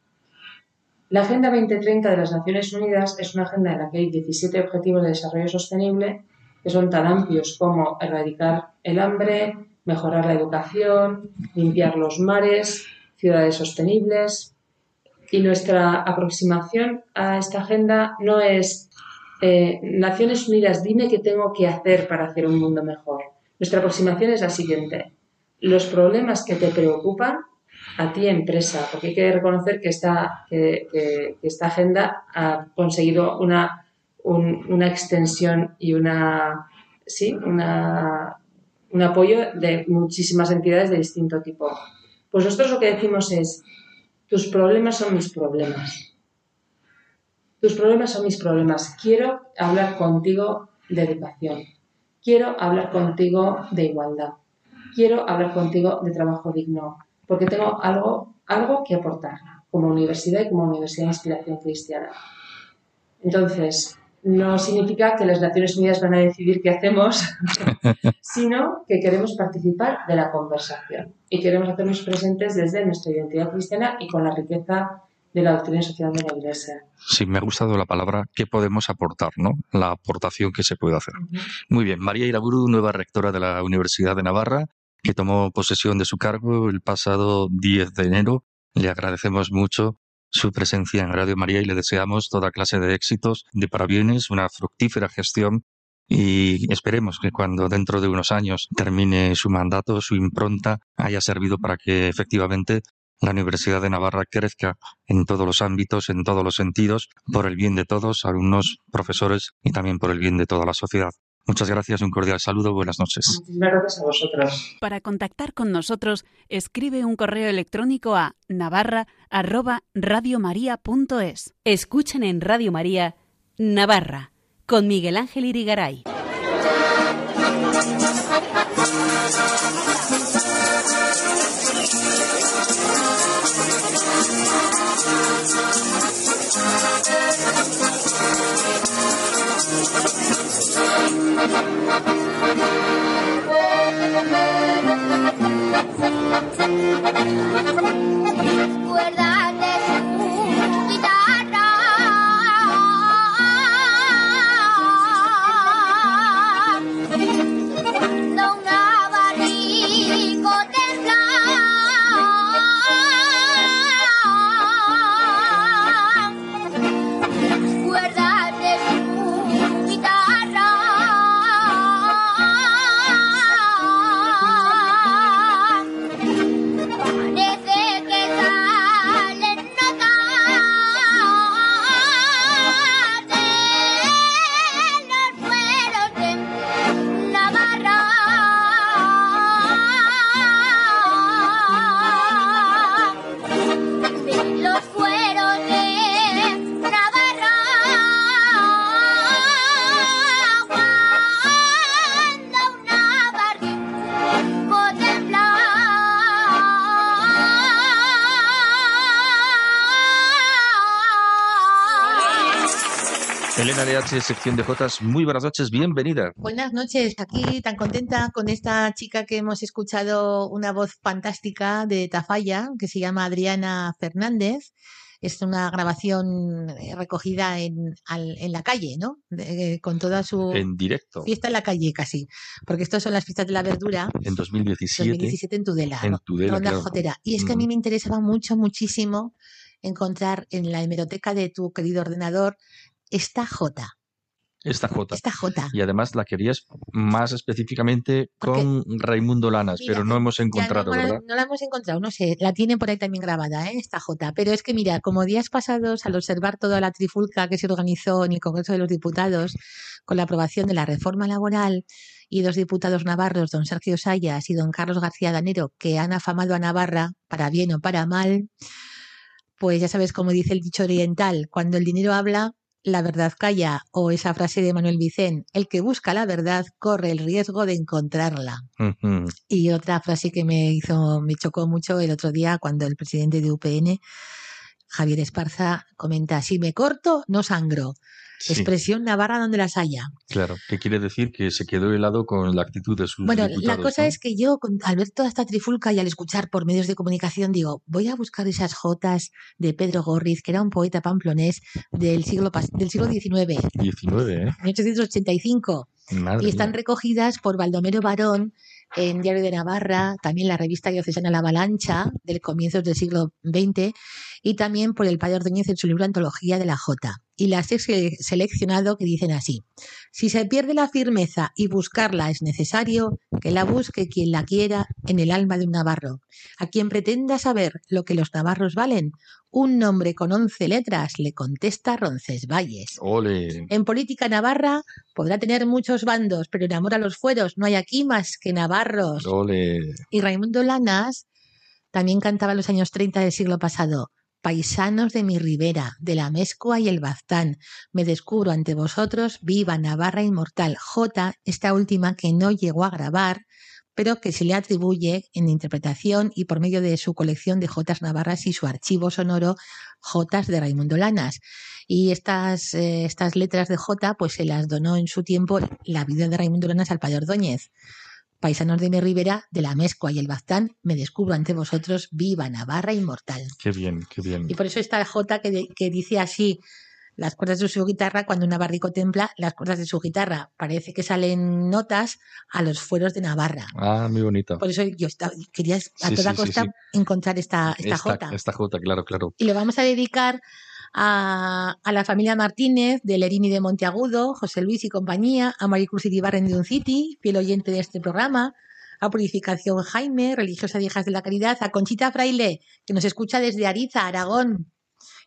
La Agenda 2030 de las Naciones Unidas es una agenda en la que hay 17 objetivos de desarrollo sostenible que son tan amplios como erradicar el hambre, mejorar la educación, limpiar los mares, ciudades sostenibles. Y nuestra aproximación a esta agenda no es eh, Naciones Unidas, dime qué tengo que hacer para hacer un mundo mejor. Nuestra aproximación es la siguiente. Los problemas que te preocupan a ti empresa, porque hay que reconocer que esta, que, esta agenda ha conseguido una, un- una extensión y una, sí, una, un apoyo de muchísimas entidades de distinto tipo. Pues nosotros lo que decimos es, tus problemas son mis problemas. Tus problemas son mis problemas. Quiero hablar contigo de educación. Quiero hablar contigo de igualdad. Quiero hablar contigo de trabajo digno. Porque tengo algo, algo que aportar como universidad y como universidad de inspiración cristiana. Entonces, no significa que las Naciones Unidas van a decidir qué hacemos, sino que queremos participar de la conversación y queremos hacernos presentes desde nuestra identidad cristiana y con la riqueza de la doctrina social de la Iglesia. Sí, me ha gustado la palabra ¿qué podemos aportar? ¿no? La aportación que se puede hacer. Muy bien, María Iraburu, nueva rectora de la Universidad de Navarra, que tomó posesión de su cargo el pasado 10 de enero. Le agradecemos mucho su presencia en Radio María y le deseamos toda clase de éxitos, de parabienes, una fructífera gestión y esperemos que cuando dentro de unos años termine su mandato, su impronta haya servido para que efectivamente la Universidad de Navarra crezca en todos los ámbitos, en todos los sentidos, por el bien de todos, alumnos, profesores y también por el bien de toda la sociedad. Muchas gracias, un cordial saludo, buenas noches. Muchísimas gracias a vosotros. Para contactar con nosotros, escribe un correo electrónico a navarra@radiomaria.es. Escuchen en Radio María Navarra con Miguel Ángel Irigaray. Cuerdas de Elena LH, sección de Jotas, muy buenas noches, bienvenida. Buenas noches, aquí tan contenta con esta chica que hemos escuchado una voz fantástica de Tafalla, que se llama Adriana Fernández. Es una grabación eh, recogida en, al- en la calle, ¿no? De- con toda su En directo, fiesta en la calle casi, porque estas son las fiestas de la verdura en 2017, 2017 en Tudela, en. Tudela, Ronda claro. Jotera. Y es que a mí Ujú. me interesaba mucho, muchísimo encontrar en la hemeroteca de tu querido ordenador esta J, esta Jota. esta J. Y además la querías más específicamente Porque- con Raimundo Lanas, Mira, pero no hemos encontrado, no, ¿verdad? no la hemos encontrado, no sé, la tiene por ahí también grabada, ¿eh? esta J. Pero es que mira, como días pasados, al observar toda la trifulca que se organizó en el Congreso de los Diputados con la aprobación de la reforma laboral y dos diputados navarros, don Sergio Sayas y don Carlos García Danero, que han afamado a Navarra, para bien o para mal, pues ya sabes como dice el dicho oriental, cuando el dinero habla, la verdad calla, o esa frase de Manuel Vicén, el que busca la verdad corre el riesgo de encontrarla. Y otra frase que me hizo, me chocó mucho el otro día cuando el presidente de UPN, Javier Esparza, comenta, si me corto, no sangro. Sí, Expresión navarra donde las haya. claro. ¿Qué quiere decir? Que se quedó helado con la actitud de sus Bueno, la cosa ¿no? es que yo, al ver toda esta trifulca y al escuchar por medios de comunicación, digo, voy a buscar esas jotas de Pedro Gorriz, que era un poeta pamplonés del siglo, del siglo XIX, 19, ¿eh? 1885. Madre y están mía. recogidas por Baldomero Barón en Diario de Navarra, también la revista diocesana La Avalancha del comienzos del siglo XX y también por el padre Ordóñez en su libro Antología de la Jota. Y las he se- seleccionado que dicen así: Si se pierde la firmeza y buscarla es necesario, que la busque quien la quiera en el alma de un navarro. A quien pretenda saber lo que los navarros valen, un nombre con once letras le contesta Roncesvalles. Ole. En política navarra podrá tener muchos bandos, pero en amor a los fueros no hay aquí más que navarros. Ole. Y Raimundo Lanas también cantaba en los años 30 del siglo pasado. Paisanos de mi ribera, de la Mezcua y el Baztán, me descubro ante vosotros, viva Navarra inmortal. J, esta última que no llegó a grabar, pero que se le atribuye en interpretación y por medio de su colección de Jotas Navarras y su archivo sonoro Jotas de Raimundo Lanas. Y estas, eh, estas letras de J, pues se las donó en su tiempo la vida de Raimundo Lanas al padre Ordóñez. Paisanos de mi ribera, de la Mezcua y el Baztán, me descubro ante vosotros, viva Navarra inmortal. Qué bien, qué bien. Y por eso esta J que, de- que dice así, las cuerdas de su guitarra, cuando un navarrico templa, las cuerdas de su guitarra. Parece que salen notas a los fueros de Navarra. Ah, muy bonito. Por eso yo estaba- quería a Sí, toda sí, costa sí. encontrar esta, esta J. esta Jota, claro, claro. Y lo vamos a dedicar a, a la familia Martínez de Lerini de Monteagudo, José Luis y compañía, a Maricruz Iribarren de Uncity, fiel oyente de este programa, a Purificación Jaime, religiosa de Hijas de la Caridad, a Conchita Fraile, que nos escucha desde Ariza, Aragón,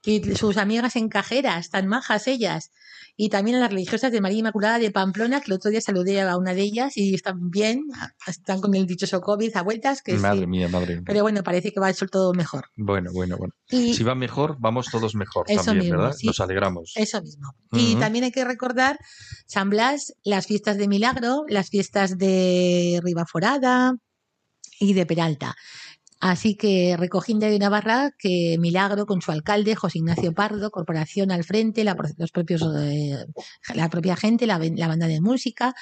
Y sus amigas encajeras, tan majas ellas. Y también a las religiosas de María Inmaculada de Pamplona, que el otro día saludé a una de ellas y están bien, están con el dichoso COVID a vueltas. Que Madre sí. mía, madre mía. Pero bueno, parece que va a ser todo mejor. Bueno, bueno, bueno. Y Si va mejor, vamos todos mejor Eso también, mismo, ¿verdad? sí. Nos alegramos. Eso mismo. Y también hay que recordar San Blas, las fiestas de Milagro, las fiestas de Ribaforada y de Peralta. Así que recogiendo de Navarra que Milagro con su alcalde José Ignacio Pardo, corporación al frente, la, los propios, eh, la propia gente, la, banda de música,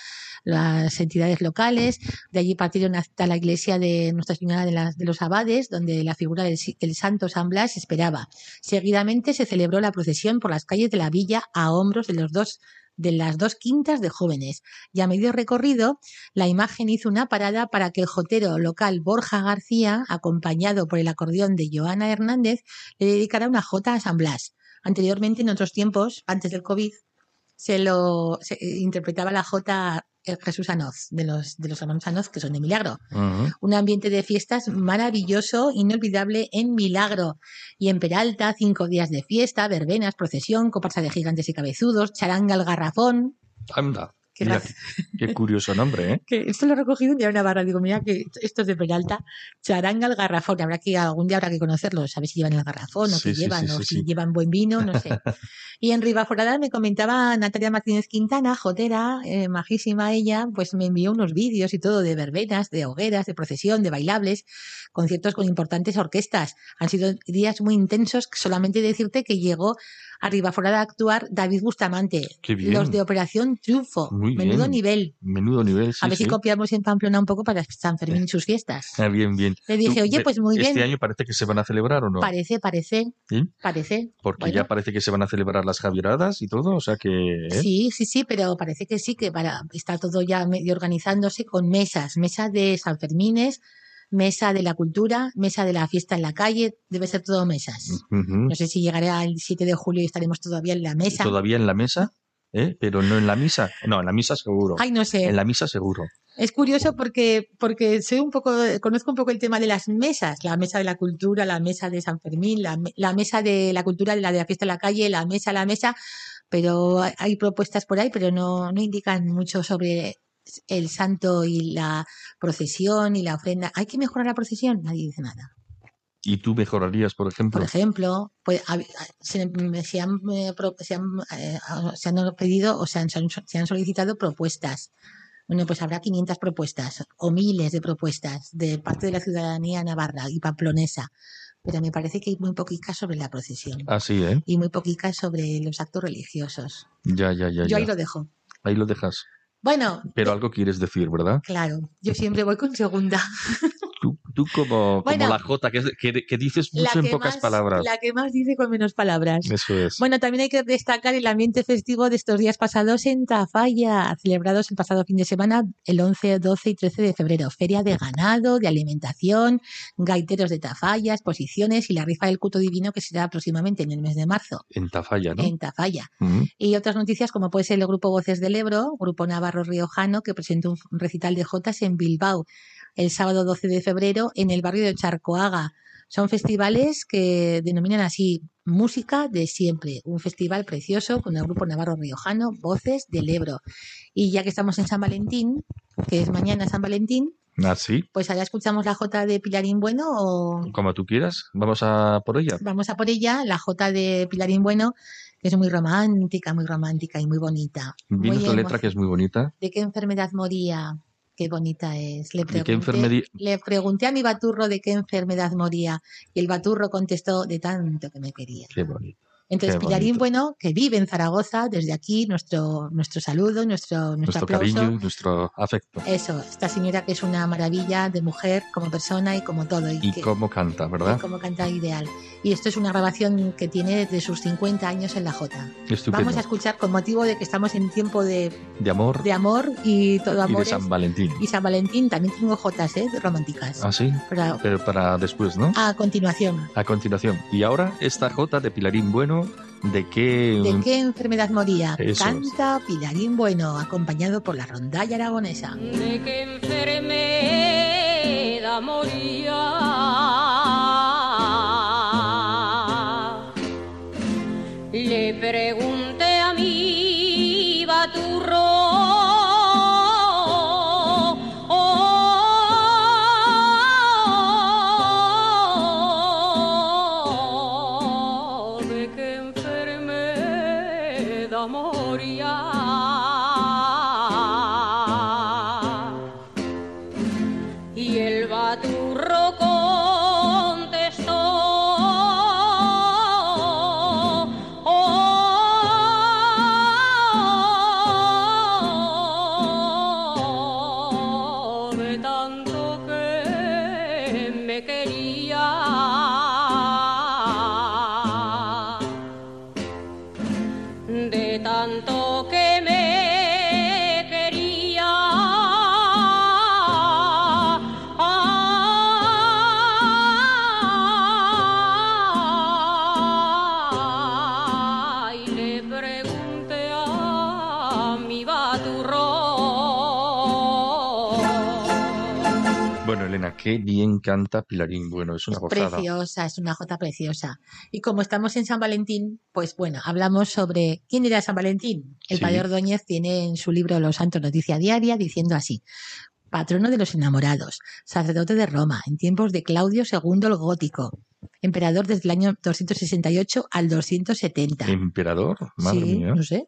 las entidades locales. De allí partieron hasta la iglesia de Nuestra Señora de, de los Abades, donde la figura del, del santo San Blas esperaba. Seguidamente se celebró la procesión por las calles de la villa a hombros de los dos de las dos quintas de jóvenes. Y a medio recorrido, la imagen hizo una parada para que el jotero local Borja García, acompañado por el acordeón de Joana Hernández, le dedicara una jota a San Blas. Anteriormente, en otros tiempos, antes del COVID, se lo se interpretaba la jota eh, Jesús Anoz, de los, de los hermanos Anoz, que son de Milagro un ambiente de fiestas maravilloso, inolvidable en Milagro. Y en Peralta, cinco días de fiesta, verbenas, procesión, comparsa de gigantes y cabezudos, charanga al garrafón. Anda. Qué Mira, qué curioso nombre, ¿eh? Que esto lo he recogido un día en Navarra. Digo, mira que esto es de Peralta. Charanga al garrafón. Habrá que, algún día habrá que conocerlos, a ver si llevan el garrafón o Sí, qué sí, llevan, sí, o si llevan buen vino, no sé. y en Ribaforada me comentaba Natalia Martínez Quintana, jotera, eh, majísima ella, pues me envió unos vídeos y todo de verbenas, de hogueras, de procesión, de bailables, conciertos con importantes orquestas. Han sido días muy intensos. Solamente decirte que llegó a Ribaforada a actuar David Bustamante. Qué bien. Los de Operación Triunfo. Muy Menudo bien. nivel. Menudo nivel, sí, a ver sí. si copiamos en Pamplona un poco para San Fermín y sus fiestas. Ah, bien, bien. Le dije, Tú, oye, pues muy bien. ¿Este año parece que se van a celebrar o no? Parece, parece, ¿Sí? parece. Porque Bueno. ya parece que se van a celebrar las Javieradas y todo, o sea que... ¿eh? Sí, sí, sí, pero parece que sí, que para, está todo ya medio organizándose con mesas, mesa de San Fermines, mesa de la cultura, mesa de la fiesta en la calle, debe ser todo mesas. No sé si llegará el 7 de julio y estaremos todavía en la mesa. Todavía en la mesa, ¿eh? Pero no en la misa. No, en la misa seguro. Ay, no sé. En la misa seguro. Es curioso porque, porque soy un poco, conozco un poco el tema de las mesas, la mesa de la cultura, la mesa de San Fermín, la, la mesa de la cultura, la de la fiesta en la calle, la mesa, la mesa, pero hay- hay propuestas por ahí, pero no, no indican mucho sobre el santo y la procesión y la ofrenda. ¿Hay que mejorar la procesión? Nadie dice nada. ¿Y tú mejorarías, por ejemplo? Por ejemplo, pues, se, se han, se han, eh, se han pedido o se han, se han solicitado propuestas. Bueno, pues habrá 500 propuestas o miles de propuestas de parte de la ciudadanía navarra y pamplonesa. Pero me parece que hay muy poquicas sobre la procesión Así, ¿eh? y muy poquicas sobre los actos religiosos. Ya, ya, ya. Yo ya. ahí lo dejo. Ahí lo dejas. Bueno, Pero algo quieres decir, ¿verdad? claro, yo siempre voy con segunda. Tú, tú como, Bueno. como la Jota, que, que, que dices mucho en pocas más- palabras. La que más dice con menos palabras. Eso es. Bueno, también hay que destacar el ambiente festivo de estos días pasados en Tafalla, celebrados el pasado fin de semana, el 11, 12 y 13 de febrero. Feria de ganado, de alimentación, gaiteros de Tafalla, exposiciones y la rifa del culto divino que será próximamente en el mes de marzo En Tafalla, ¿no? en Tafalla. Y otras noticias como puede ser el grupo Voces del Ebro, grupo Navarro Riojano, que presentó un recital de Jotas en Bilbao el sábado 12 de febrero en el barrio de Charcoaga. Son festivales que denominan así Música de Siempre, un festival precioso con el grupo Navarro Riojano, Voces del Ebro. Y ya que estamos en San Valentín, que es mañana San Valentín, Así, pues ahora escuchamos la Jota de Pilarín Bueno o como tú quieras. Vamos a por ella. vamos a por ella, la Jota de Pilarín Bueno, que es muy romántica, muy romántica y muy bonita. Viene letra que es muy bonita. ¿De qué enfermedad moría? Qué bonita es. Le ¿De qué pregunté, le pregunté a mi baturro de qué enfermedad moría y el baturro contestó de tanto que me quería. Qué bonito. Entonces, Pilarín bonito. Bueno, que vive en Zaragoza, desde aquí nuestro, nuestro saludo, nuestro, nuestro, Nuestro aplauso. cariño y nuestro afecto. Eso, esta señora que es una maravilla de mujer como persona y como todo. Y, Y que, cómo canta, y ¿verdad? como canta ideal. Y esto es una grabación que tiene desde sus 50 años en la Jota. Estupendo. Vamos a escuchar con motivo de que estamos en tiempo de, De amor de amor y todo y de amor. San Valentín. Y San Valentín también tengo jotas, ¿eh? Románticas. Ah, sí. Pero Pero para después, ¿no? a continuación, A continuación. Y ahora esta J de Pilarín Bueno, de qué, enfermedad moría. Eso Canta. Pilarín Bueno, acompañado por la rondalla aragonesa. ¿De qué enfermedad moría? Le pregunté a mi baturro. Contestó. Qué bien canta Pilarín. Bueno, es una gozada. Preciosa, es una jota preciosa. Y como estamos en San Valentín, pues bueno, hablamos sobre quién era San Valentín. El Sí. padre Ordóñez tiene en su libro Los Santos Noticia Diaria diciendo así. Patrono de los enamorados, sacerdote de Roma, en tiempos de Claudio II el Gótico, emperador desde el año 268 al 270. Emperador, madre sí, mía. no sé.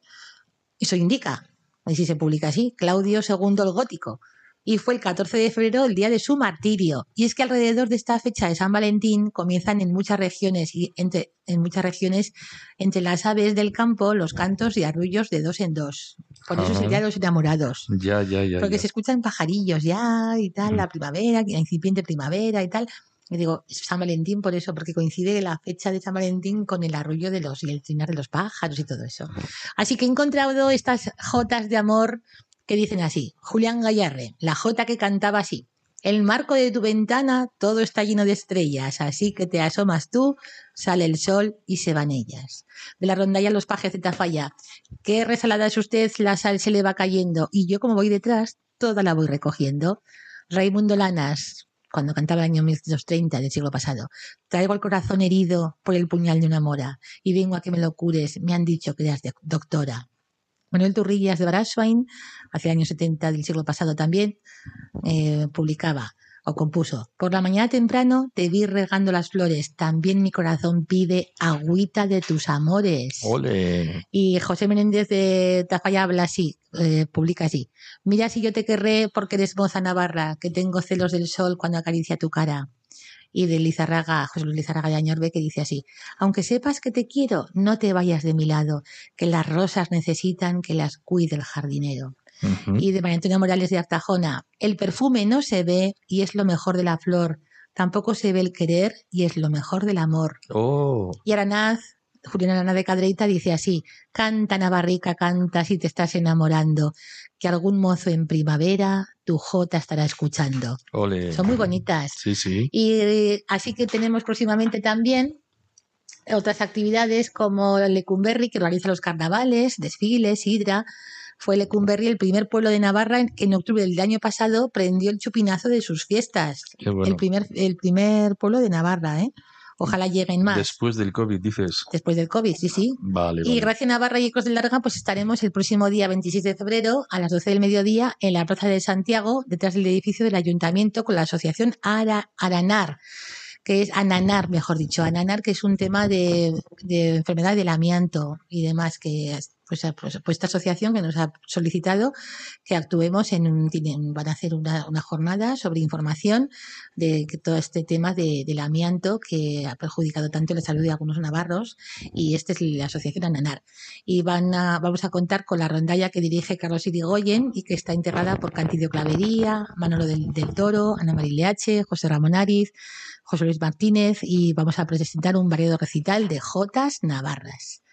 Eso indica, y si se publica así, Claudio II el Gótico. Y fue el 14 de febrero el día de su martirio. Y es que alrededor de esta fecha de San Valentín comienzan en muchas regiones y entre, en muchas regiones entre las aves del campo los cantos y arrullos de dos en dos. Por eso serían los enamorados. Ya, ya, ya. Porque ya. se escuchan pajarillos ya y tal, Mm. la primavera, la incipiente primavera y tal. Y digo, es San Valentín por eso, porque coincide la fecha de San Valentín con el arrullo de los y el trinar de los pájaros y todo eso. Así que he encontrado estas jotas de amor que dicen así. Julián Gallarre, la jota que cantaba así. El marco de tu ventana todo está lleno de estrellas, así que te asomas tú, sale el sol y se van ellas. De la rondalla Los Pajes de Tafalla. Qué resalada es usted, la sal se le va cayendo y yo como voy detrás, toda la voy recogiendo. Raimundo Lanas, cuando cantaba el año 1930 del siglo pasado. Traigo el corazón herido por el puñal de una mora y vengo a que me lo cures. Me han dicho que eras doctora. Manuel Turrillas de Brasswein, hacia el año 70 del siglo pasado también, eh, publicaba o compuso. Por la mañana temprano te vi regando las flores. También mi corazón pide agüita de tus amores. Ole. Y José Menéndez de Tafalla habla así, eh, publica así. Mira si yo te querré porque eres moza navarra, que tengo celos del sol cuando acaricia tu cara. Y de Lizarraga, José Luis Lizarraga de Añorbe, que dice así, aunque sepas que te quiero, no te vayas de mi lado, que las rosas necesitan que las cuide el jardinero. Y de María Antonia Morales de Artajona, el perfume no se ve y es lo mejor de la flor, tampoco se ve el querer y es lo mejor del amor. Oh, Y Aranaz, Julián Aranaz de Cadreita dice así, canta Navarrica, canta si te estás enamorando, que algún mozo en primavera tu jota estará escuchando. ole. Son muy bonitas. Sí, sí. Y eh, así que tenemos próximamente también otras actividades como Lecumberri, que organiza los carnavales, desfiles, hidra. Fue Lecumberri el primer pueblo de Navarra en que en octubre del año pasado prendió el chupinazo de sus fiestas. Qué bueno. El, primer, el primer pueblo de Navarra, ¿eh? Ojalá lleguen más. Después del COVID, dices. Después del COVID, sí, sí. Vale, Y vale. Gracia Navarra y Ecos de Larga, pues estaremos el próximo día 26 de febrero a las 12 del mediodía en la Plaza de Santiago, detrás del edificio del ayuntamiento, con la asociación Ara- Aranar, que es Ananar, mejor dicho, Ananar, que es un tema de, de enfermedad del amianto y demás, que pues, pues, pues esta asociación que nos ha solicitado que actuemos en un, van a hacer una, jornada sobre información de todo este tema de- del amianto que ha perjudicado tanto la salud de algunos navarros y esta es la asociación Ananar. Y van a, vamos a contar con la rondalla que dirige Carlos Irigoyen y que está integrada por Cantidio Clavería, Manolo del, del Toro, Ana Marileache, José Ramón Ariz, José Luis Martínez y vamos a presentar un variado recital de Jotas Navarras.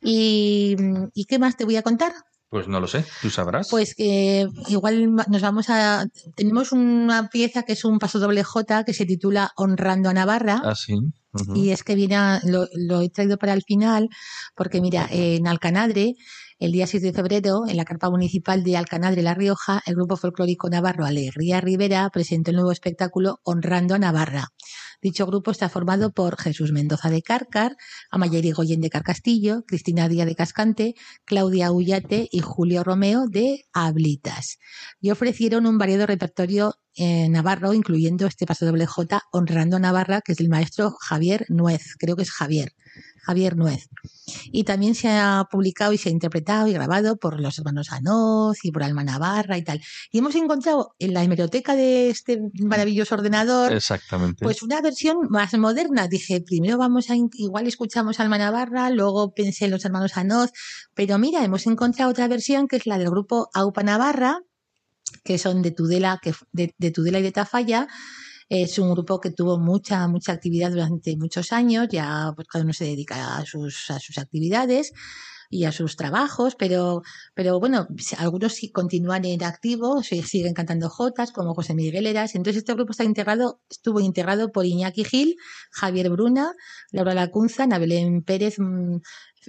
¿Y, ¿y qué más te voy a contar? Pues no lo sé, tú sabrás. Pues que igual nos vamos a... Tenemos una pieza que es un paso doble J que se titula Honrando a Navarra. Ah, sí. Y es que viene, a- lo, lo he traído para el final, porque mira, en Alcanadre, el día 6 de febrero, en la carpa municipal de Alcanadre, La Rioja, el grupo folclórico navarro Alegría Rivera presentó el nuevo espectáculo Honrando a Navarra. Dicho grupo está formado por Jesús Mendoza de Cárcar, Amaya Irigoyen de Carcastillo, Cristina Díaz de Cascante, Claudia Ullate y Julio Romeo de Ablitas. Y ofrecieron un variado repertorio eh, navarro, incluyendo este paso doble J, Honrando a Navarra, que es del maestro Javier Nuez, creo que es Javier, Javier Nuez. Y también se ha publicado y se ha interpretado y grabado por los hermanos Anoz y por Alma Navarra y tal. Y hemos encontrado en la hemeroteca de este maravilloso ordenador Exactamente. pues una versión más moderna. Dije, primero vamos a, igual escuchamos a Alma Navarra, luego pensé en los hermanos Anoz, pero mira, hemos encontrado otra versión que es la del grupo Aupa Navarra, que son de Tudela, que, de, de Tudela y de Tafalla. Es un grupo que tuvo mucha, mucha actividad durante muchos años, ya pues cada uno se dedica a sus, a sus actividades y a sus trabajos, pero, pero bueno, algunos sí continúan en activo, siguen cantando jotas, como José Miguel Eras. Entonces este grupo está integrado, estuvo integrado por Iñaki Gil, Javier Bruna, Laura Lacunza, Ana Belén Pérez, mm,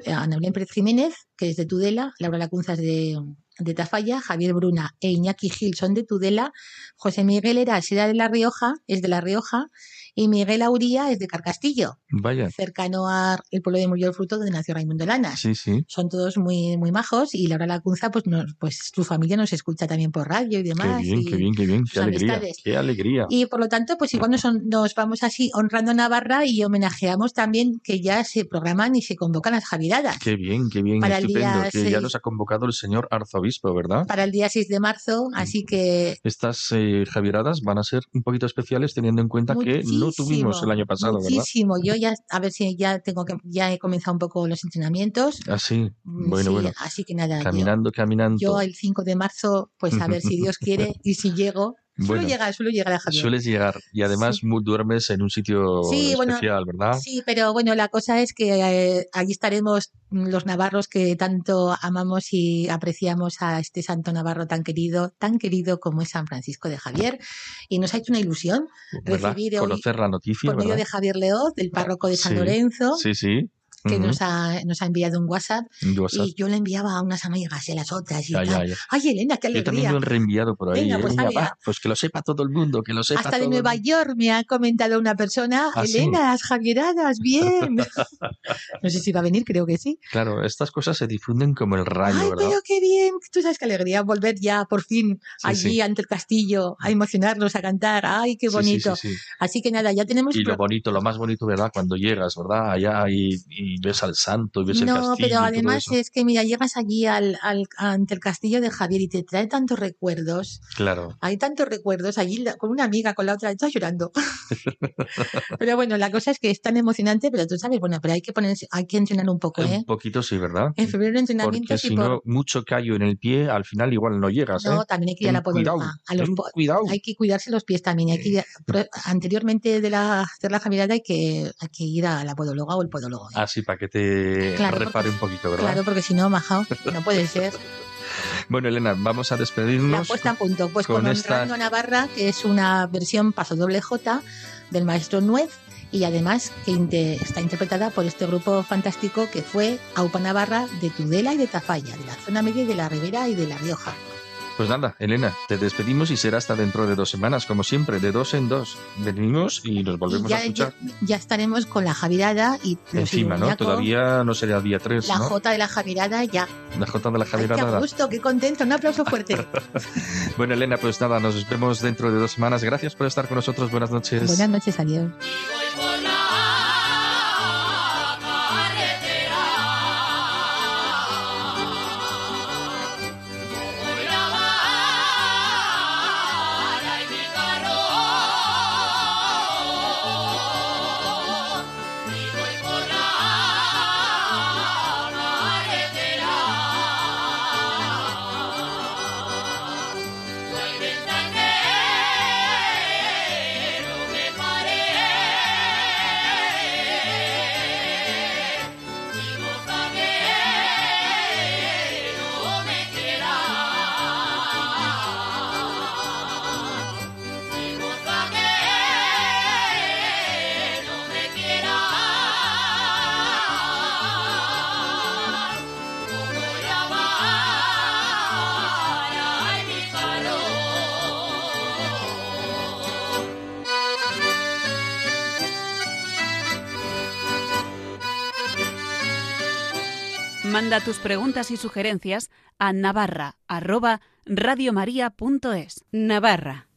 Ana Belén Pérez Jiménez, que es de Tudela, Laura Lacunza es de, de Tafalla, Javier Bruna e Iñaki Gil son de Tudela, José Miguel Eras era de La Rioja, es de La Rioja, y Miguel Auría es de Carcastillo, Vaya. cercano al pueblo de Murió el Fruto donde nació Raimundo Lanas. Sí, sí. Son todos muy, muy majos y Laura Lacunza, pues, nos, pues su familia nos escucha también por radio y Qué demás. bien, y- qué bien, qué bien. Qué alegría. amistades. Qué alegría. y por lo tanto, pues igual nos, nos vamos así honrando a Navarra y homenajeamos también que ya se programan y se convocan las Javiradas. Qué bien, qué bien. Para el Estupendo. día Que ya seis. nos ha convocado el señor arzobispo, ¿verdad? Para el día 6 de marzo, así que Estas eh, Javieradas van a ser un poquito especiales teniendo en cuenta que no tuvimos el año pasado, ¿verdad? muchísimo. Yo ya, a ver si ya tengo que, ya he comenzado un poco los entrenamientos. Así, Mm, bueno, sí, bueno. Así que nada, yo- Caminando, caminando. yo, el 5 de marzo, pues a ver si Dios quiere y si llego. Bueno, llegar, suelo llegar a Javier. Sueles llegar y además Sí. duermes en un sitio Sí, bueno, especial, ¿verdad? Sí, pero bueno, la cosa es que eh, allí estaremos mm, los navarros que tanto amamos y apreciamos a este santo navarro tan querido, tan querido como es San Francisco de Javier. Y nos ha hecho una ilusión ¿verdad? recibir hoy Conocer la noticia, por medio de Javier Leoz, del párroco de San Sí, Lorenzo, Sí, sí. Que Ujú. nos, ha, nos ha enviado un WhatsApp. WhatsApp. Y yo le enviaba a unas amigas y a las otras y Ya, ya, tal. ya. Ay, Elena, qué Yo también alegría. lo he reenviado por ahí. Venga, ¿eh? pues Venga, va, pues que lo sepa todo el mundo, que lo sepa Hasta de todo el Nueva mundo. York me ha comentado una persona, ¿Ah, sí? Elena, las Javieradas, bien. no sé si va a venir, creo que sí. Claro, estas cosas se difunden como el rayo, Ay, ¿verdad? pero qué bien. Tú sabes qué alegría volver ya por fin Sí, allí sí. ante el castillo a emocionarnos, a cantar. Ay, qué Sí, sí, bonito. sí, sí. Así que nada, ya tenemos. Y lo bonito, lo más bonito, ¿verdad? Cuando llegas, ¿verdad? Allá y, y ves al santo y ves el No, castillo. y pero además es que, mira, llegas allí al, al- ante el castillo de Javier y te trae tantos recuerdos. Claro. Hay tantos recuerdos allí con una amiga, con la otra, está llorando. pero bueno, la cosa es que es tan emocionante, pero tú sabes, bueno, pero hay que ponerse, hay que entrenar un poco, ¿eh? Un poquito sí, ¿verdad? En febrero Porque entrenamientos y si por... no, mucho callo en el pie, al final igual no llegas, ¿eh? No, también hay que ir a la Ten cuidado. A hay que cuidarse los pies también. Hay que ir, anteriormente de la, hacer la javilada hay que, hay que ir a la podóloga o el podólogo. ¿eh? Así, para que te Claro, repare un poquito, ¿verdad? Claro, porque si no, majao, no puede ser. Bueno, Elena, vamos a La despedirnos. puesta a punto, pues con con, esta- Honrando Navarra, que es una versión paso doble J del maestro Nuez y además que inte- está interpretada por este grupo fantástico que fue Aupa Navarra de Tudela y de Tafalla, de la zona media y de la Ribera y de La Rioja. Pues nada, Elena, te despedimos y será hasta dentro de dos semanas, como siempre, de dos en dos. Venimos y nos volvemos y a escuchar. ya, ya estaremos con la Javirada y Encima, ¿no? Todavía no sería día 3, La ¿no? J de la Javirada ya. La J de la Ay, Javier qué gusto, qué contento. Un aplauso fuerte. Bueno, Elena, pues nada, nos vemos dentro de dos semanas. Gracias por estar con nosotros. Buenas noches. Buenas noches, adiós. Manda tus preguntas y sugerencias a navarra@radiomaria.es. Navarra.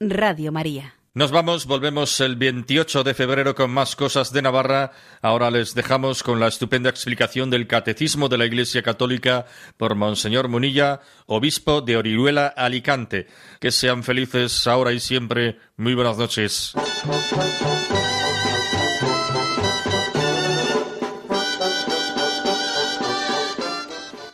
Radio María. Nos vamos, volvemos el 28 de febrero con más cosas de Navarra. Ahora les dejamos con la estupenda explicación del Catecismo de la Iglesia Católica por Monseñor Munilla, obispo de Orihuela, Alicante. Que sean felices ahora y siempre. Muy buenas noches.